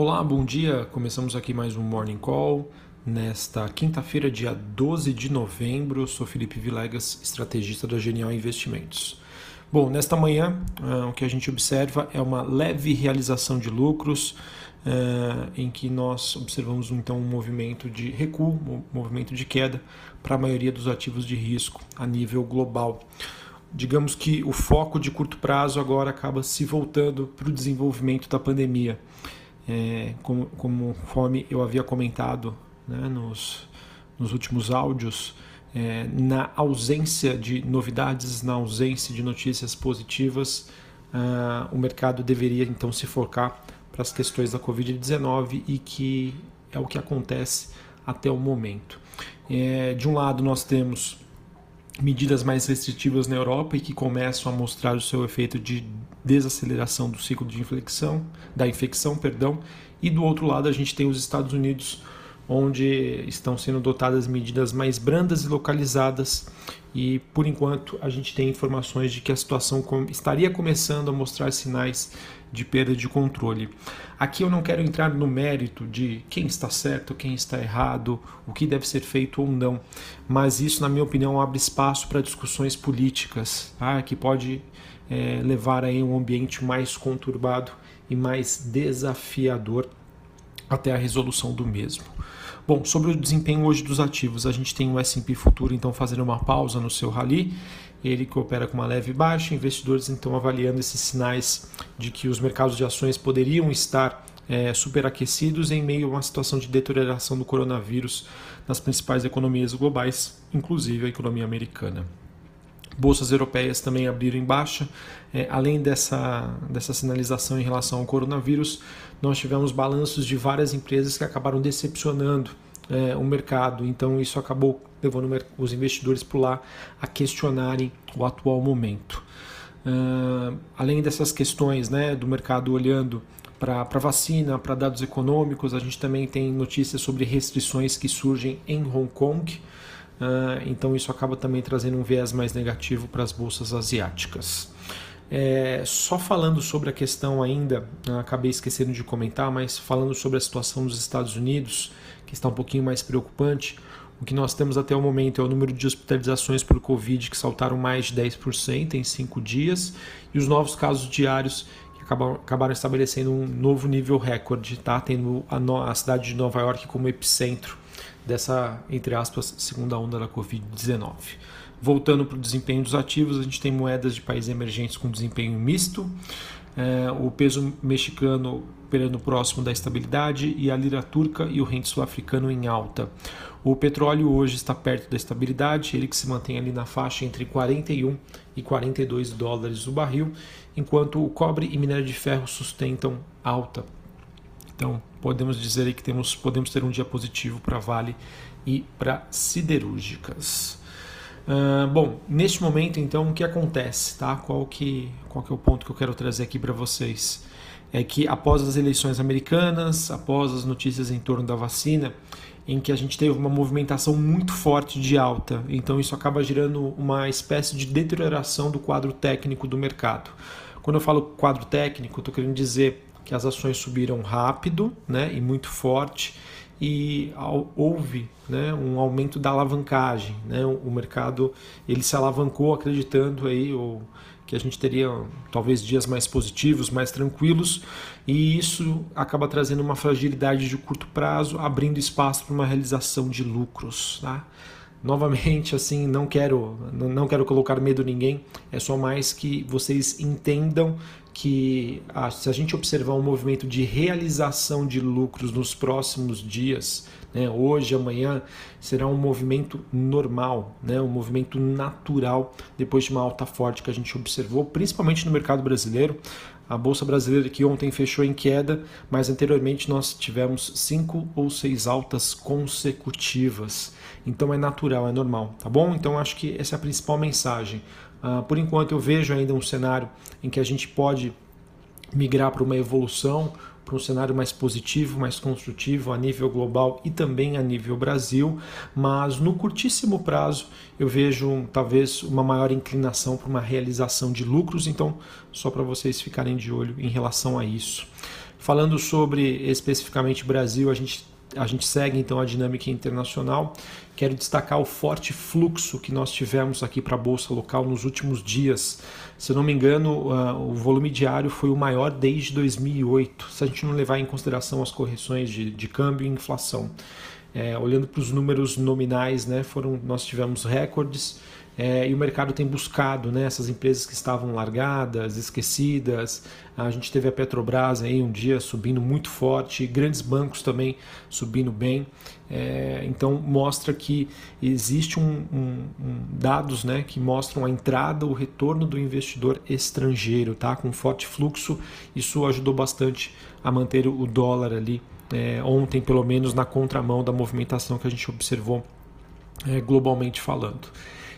Olá, bom dia. Começamos aqui mais um Morning Call. Nesta quinta-feira, dia 12 de novembro, sou Felipe Vilegas, estrategista da Genial Investimentos. Bom, nesta manhã, uh, o que a gente observa é uma leve realização de lucros, uh, em que nós observamos então um movimento de recuo, um movimento de queda para a maioria dos ativos de risco a nível global digamos que o foco de curto prazo agora acaba se voltando para o desenvolvimento da pandemia é, como, conforme eu havia comentado né, nos, nos últimos áudios, é, na ausência de novidades, na ausência de notícias positivas, uh, o mercado deveria então se focar para as questões da Covid-19 e que é o que acontece até o momento. É, de um lado, nós temos medidas mais restritivas na Europa e que começam a mostrar o seu efeito de desaceleração do ciclo de infecção, da infecção, perdão, e do outro lado a gente tem os Estados Unidos, onde estão sendo dotadas medidas mais brandas e localizadas, e por enquanto a gente tem informações de que a situação estaria começando a mostrar sinais de perda de controle. Aqui eu não quero entrar no mérito de quem está certo, quem está errado, o que deve ser feito ou não, mas isso, na minha opinião, abre espaço para discussões políticas, tá? que pode é, levar a um ambiente mais conturbado e mais desafiador até a resolução do mesmo. Bom, sobre o desempenho hoje dos ativos, a gente tem o S&P Futuro então fazendo uma pausa no seu rally, ele que opera com uma leve baixa, investidores então avaliando esses sinais de que os mercados de ações poderiam estar é, superaquecidos em meio a uma situação de deterioração do coronavírus nas principais economias globais, inclusive a economia americana. Bolsas europeias também abriram em baixa. É, além dessa, dessa sinalização em relação ao coronavírus, nós tivemos balanços de várias empresas que acabaram decepcionando é, o mercado. Então, isso acabou levando os investidores por lá a questionarem o atual momento. Uh, além dessas questões né, do mercado olhando para vacina, para dados econômicos, a gente também tem notícias sobre restrições que surgem em Hong Kong. Uh, então isso acaba também trazendo um viés mais negativo para as bolsas asiáticas. É, só falando sobre a questão ainda, acabei esquecendo de comentar, mas falando sobre a situação dos Estados Unidos, que está um pouquinho mais preocupante, o que nós temos até o momento é o número de hospitalizações por Covid que saltaram mais de 10% em cinco dias e os novos casos diários que acabaram, acabaram estabelecendo um novo nível recorde, tá? tendo a, a cidade de Nova York como epicentro dessa, entre aspas, segunda onda da Covid-19. Voltando para o desempenho dos ativos, a gente tem moedas de países emergentes com desempenho misto, é, o peso mexicano operando próximo da estabilidade e a lira turca e o rente sul-africano em alta. O petróleo hoje está perto da estabilidade, ele que se mantém ali na faixa entre 41 e 42 dólares o barril, enquanto o cobre e minério de ferro sustentam alta. Então, podemos dizer que temos, podemos ter um dia positivo para Vale e para siderúrgicas. Uh, bom, neste momento, então, o que acontece? Tá? Qual, que, qual que é o ponto que eu quero trazer aqui para vocês? É que após as eleições americanas, após as notícias em torno da vacina, em que a gente teve uma movimentação muito forte de alta, então isso acaba gerando uma espécie de deterioração do quadro técnico do mercado. Quando eu falo quadro técnico, estou querendo dizer que as ações subiram rápido né, e muito forte e houve né, um aumento da alavancagem. Né, o mercado ele se alavancou acreditando aí ou, que a gente teria talvez dias mais positivos, mais tranquilos, e isso acaba trazendo uma fragilidade de curto prazo, abrindo espaço para uma realização de lucros. Tá? Novamente, assim, não quero, não quero colocar medo em ninguém, é só mais que vocês entendam que se a gente observar um movimento de realização de lucros nos próximos dias, né, hoje, amanhã, será um movimento normal, né, um movimento natural depois de uma alta forte que a gente observou, principalmente no mercado brasileiro. A Bolsa Brasileira que ontem fechou em queda, mas anteriormente nós tivemos cinco ou seis altas consecutivas. Então é natural, é normal, tá bom? Então acho que essa é a principal mensagem. Uh, por enquanto eu vejo ainda um cenário em que a gente pode migrar para uma evolução, para um cenário mais positivo, mais construtivo a nível global e também a nível Brasil, mas no curtíssimo prazo eu vejo talvez uma maior inclinação para uma realização de lucros, então só para vocês ficarem de olho em relação a isso. Falando sobre especificamente Brasil, a gente a gente segue então a dinâmica internacional. Quero destacar o forte fluxo que nós tivemos aqui para a bolsa local nos últimos dias. Se eu não me engano, uh, o volume diário foi o maior desde 2008, se a gente não levar em consideração as correções de, de câmbio e inflação. É, olhando para os números nominais, né, foram, nós tivemos recordes é, e o mercado tem buscado né, essas empresas que estavam largadas, esquecidas. A gente teve a Petrobras aí um dia subindo muito forte, grandes bancos também subindo bem. É, então mostra que existe um, um, um, dados né, que mostram a entrada, o retorno do investidor estrangeiro, tá? Com forte fluxo. Isso ajudou bastante a manter o dólar ali é, ontem, pelo menos na contramão da movimentação que a gente observou é, globalmente falando.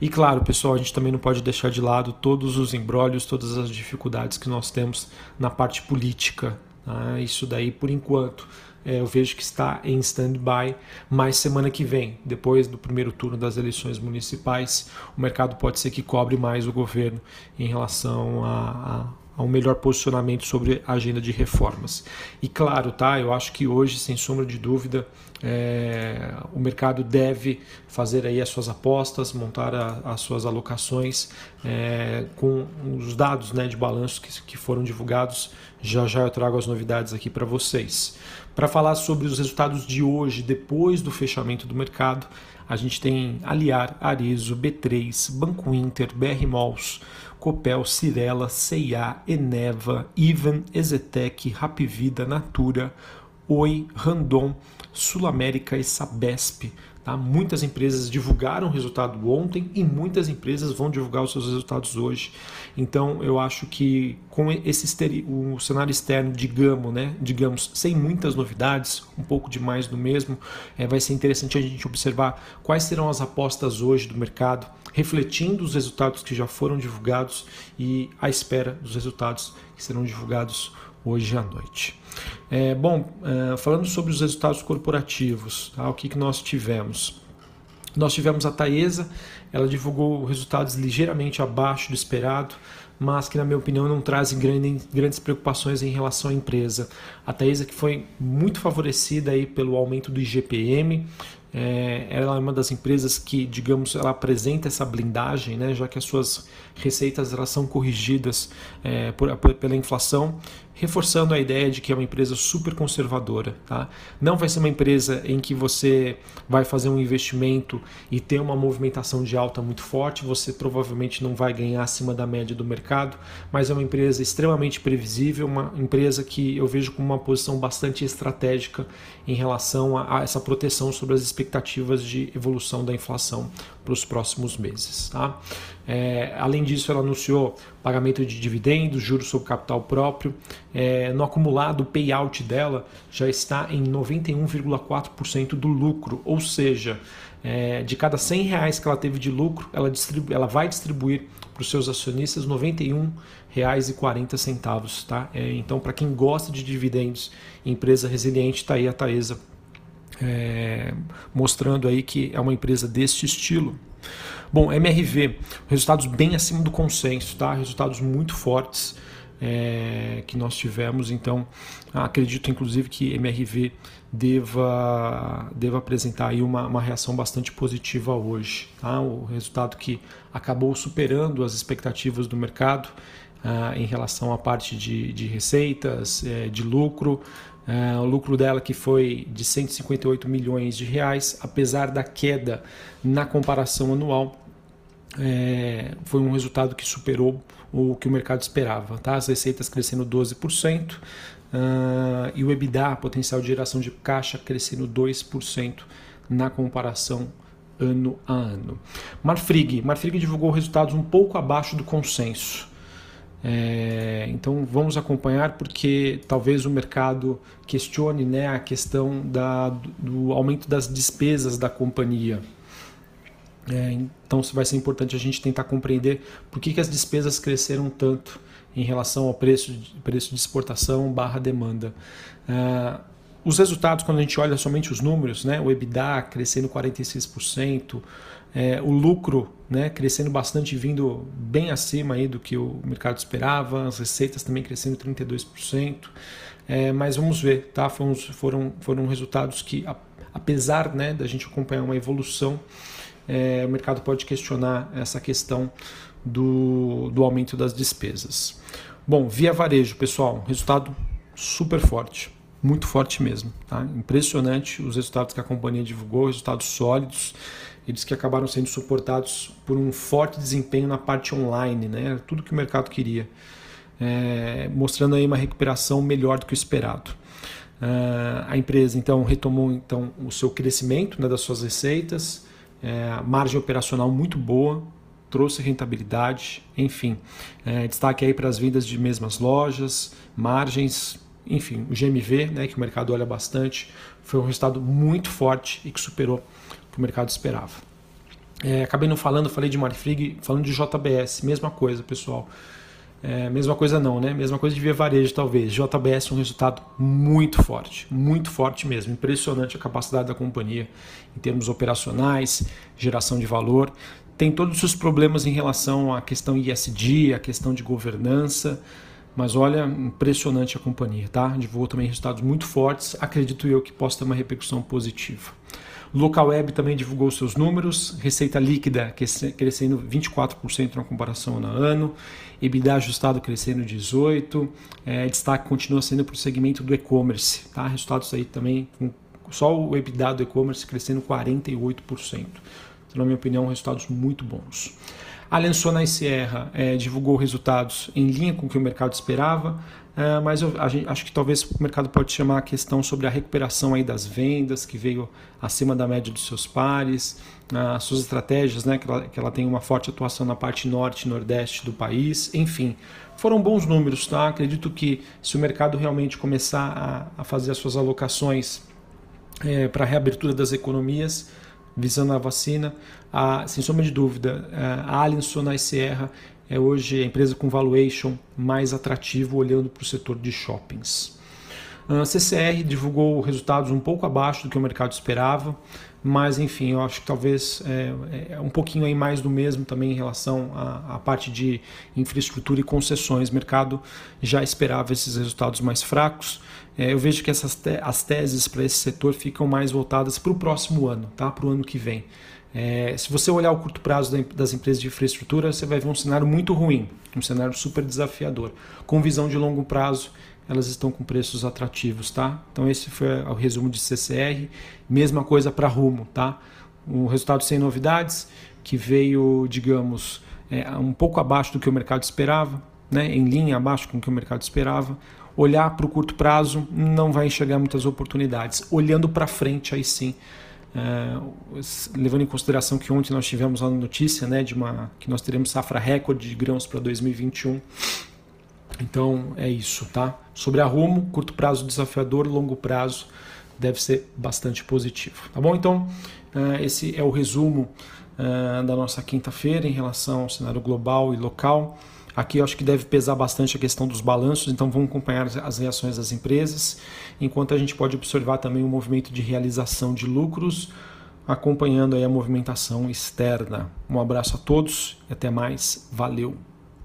E claro, pessoal, a gente também não pode deixar de lado todos os embrólios, todas as dificuldades que nós temos na parte política. Tá? Isso daí, por enquanto, é, eu vejo que está em stand-by, mas semana que vem, depois do primeiro turno das eleições municipais, o mercado pode ser que cobre mais o governo em relação a, a a um melhor posicionamento sobre a agenda de reformas. E claro, tá? Eu acho que hoje, sem sombra de dúvida, é, o mercado deve fazer aí as suas apostas, montar a, as suas alocações é, com os dados né, de balanço que, que foram divulgados. Já já eu trago as novidades aqui para vocês. Para falar sobre os resultados de hoje, depois do fechamento do mercado, a gente tem Aliar, Arezo, B3, Banco Inter, BR Malls, Copel, Cirela, CIA, Eneva, Ivan, Ezetec, Rapvida, Natura, Oi, Randon, Sul América e Sabesp. Tá? Muitas empresas divulgaram o resultado ontem e muitas empresas vão divulgar os seus resultados hoje. Então eu acho que com esse o cenário externo, digamos, né, digamos, sem muitas novidades, um pouco de mais do mesmo, é, vai ser interessante a gente observar quais serão as apostas hoje do mercado, refletindo os resultados que já foram divulgados e à espera dos resultados que serão divulgados hoje à noite. É, bom, é, falando sobre os resultados corporativos, tá, o que, que nós tivemos? Nós tivemos a Taesa, ela divulgou resultados ligeiramente abaixo do esperado, mas que, na minha opinião, não trazem grandes preocupações em relação à empresa. A Taesa que foi muito favorecida aí pelo aumento do IGPM, é, ela é uma das empresas que, digamos, ela apresenta essa blindagem, né, já que as suas receitas elas são corrigidas é, por, pela inflação reforçando a ideia de que é uma empresa super conservadora. Tá? Não vai ser uma empresa em que você vai fazer um investimento e ter uma movimentação de alta muito forte, você provavelmente não vai ganhar acima da média do mercado, mas é uma empresa extremamente previsível, uma empresa que eu vejo com uma posição bastante estratégica em relação a, a essa proteção sobre as expectativas de evolução da inflação para os próximos meses. Tá? É, além disso, ela anunciou pagamento de dividendos, juros sobre capital próprio. É, no acumulado, o payout dela já está em 91,4% do lucro, ou seja, é, de cada 100 reais que ela teve de lucro, ela, ela vai distribuir para os seus acionistas R$ 91,40. Tá? É, então, para quem gosta de dividendos, empresa resiliente, está aí a Taesa é, mostrando aí que é uma empresa deste estilo. Bom, MRV, resultados bem acima do consenso, tá? Resultados muito fortes é, que nós tivemos, então acredito inclusive que MRV deva, deva apresentar aí uma, uma reação bastante positiva hoje. Tá? O resultado que acabou superando as expectativas do mercado ah, em relação à parte de, de receitas, é, de lucro, Uh, o lucro dela que foi de 158 milhões de reais, apesar da queda na comparação anual, é, foi um resultado que superou o que o mercado esperava. Tá? As receitas crescendo 12% uh, ah, e o EBITDA, potencial de geração de caixa, crescendo 2% na comparação ano a ano. Marfrig, Marfrig divulgou resultados um pouco abaixo do consenso. É, então vamos acompanhar porque talvez o mercado questione né, a questão da, do aumento das despesas da companhia. É, então vai ser importante a gente tentar compreender por que, que as despesas cresceram tanto em relação ao preço, preço de exportação barra demanda. É, os resultados, quando a gente olha somente os números, né, o EBITDA crescendo 46%, É, o lucro né, crescendo bastante, vindo bem acima aí do que o mercado esperava, as receitas também crescendo 32%. É, mas vamos ver, tá? Foram, foram, foram resultados que, apesar né, da gente acompanhar uma evolução, é, o mercado pode questionar essa questão do, do aumento das despesas. Bom, via varejo, pessoal, resultado super forte, muito forte mesmo. Tá? Impressionante os resultados que a companhia divulgou, resultados sólidos. Eles que acabaram sendo suportados por um forte desempenho na parte online, né? tudo que o mercado queria, é, mostrando aí uma recuperação melhor do que o esperado. Uh, a empresa então retomou então o seu crescimento né, das suas receitas, é, margem operacional muito boa, trouxe rentabilidade, enfim, é, destaque aí para as vendas de mesmas lojas, margens, enfim, o GMV, né, que o mercado olha bastante, foi um resultado muito forte e que superou o que o mercado esperava. É, acabei não falando, falei de Marfrig, falando de JBS, mesma coisa, pessoal. É, mesma coisa não, né? Mesma coisa de Via Varejo, talvez. JBS um resultado muito forte, muito forte mesmo. Impressionante a capacidade da companhia em termos operacionais, geração de valor. Tem todos os problemas em relação à questão ISD, a questão de governança, mas olha, impressionante a companhia, tá? Divulgou também resultados muito fortes, acredito eu que possa ter uma repercussão positiva. Local Web também divulgou seus números, receita líquida crescendo 24% na comparação no ano, EBITDA ajustado crescendo 18%, é, destaque continua sendo para o segmento do e-commerce, tá? resultados aí também, só o EBITDA do e-commerce crescendo 48%. Então, na minha opinião, resultados muito bons. A Lensona e Sierra é, divulgou resultados em linha com o que o mercado esperava, é, mas eu, gente, acho que talvez o mercado pode chamar a questão sobre a recuperação aí das vendas, que veio acima da média dos seus pares, as suas estratégias, né, que, ela, que ela tem uma forte atuação na parte norte e nordeste do país, enfim. Foram bons números, tá? Acredito que se o mercado realmente começar a, a fazer as suas alocações é, para a reabertura das economias, visando a vacina, a, sem sombra de dúvida, a Alien Sonai Sierra é hoje a empresa com valuation mais atrativo olhando para o setor de shoppings. A CCR divulgou resultados um pouco abaixo do que o mercado esperava, mas enfim, eu acho que talvez é, é um pouquinho aí mais do mesmo também em relação à, à, parte de infraestrutura e concessões. O mercado já esperava esses resultados mais fracos. É, eu vejo que essas te as teses para esse setor ficam mais voltadas para o próximo ano, tá? para o ano que vem. É, se você olhar o curto prazo das empresas de infraestrutura, você vai ver um cenário muito ruim, um cenário super desafiador. Com visão de longo prazo, elas estão com preços atrativos, tá? Então esse foi o resumo de CCR. Mesma coisa para Rumo, tá? Um resultado sem novidades, que veio, digamos, é, um pouco abaixo do que o mercado esperava, né? em linha abaixo com o que o mercado esperava. Olhar para o curto prazo não vai enxergar muitas oportunidades. Olhando para frente, aí sim é, levando em consideração que ontem nós tivemos uma notícia né, de uma, que nós teremos safra recorde de grãos para 2021. Então é isso, tá? Sobre a rumo, curto prazo desafiador, longo prazo deve ser bastante positivo, tá bom? Então uh, esse é o resumo uh, da nossa quinta-feira em relação ao cenário global e local. Aqui eu acho que deve pesar bastante a questão dos balanços, então vamos acompanhar as reações das empresas, enquanto a gente pode observar também o movimento de realização de lucros, acompanhando aí a movimentação externa. Um abraço a todos e até mais. Valeu!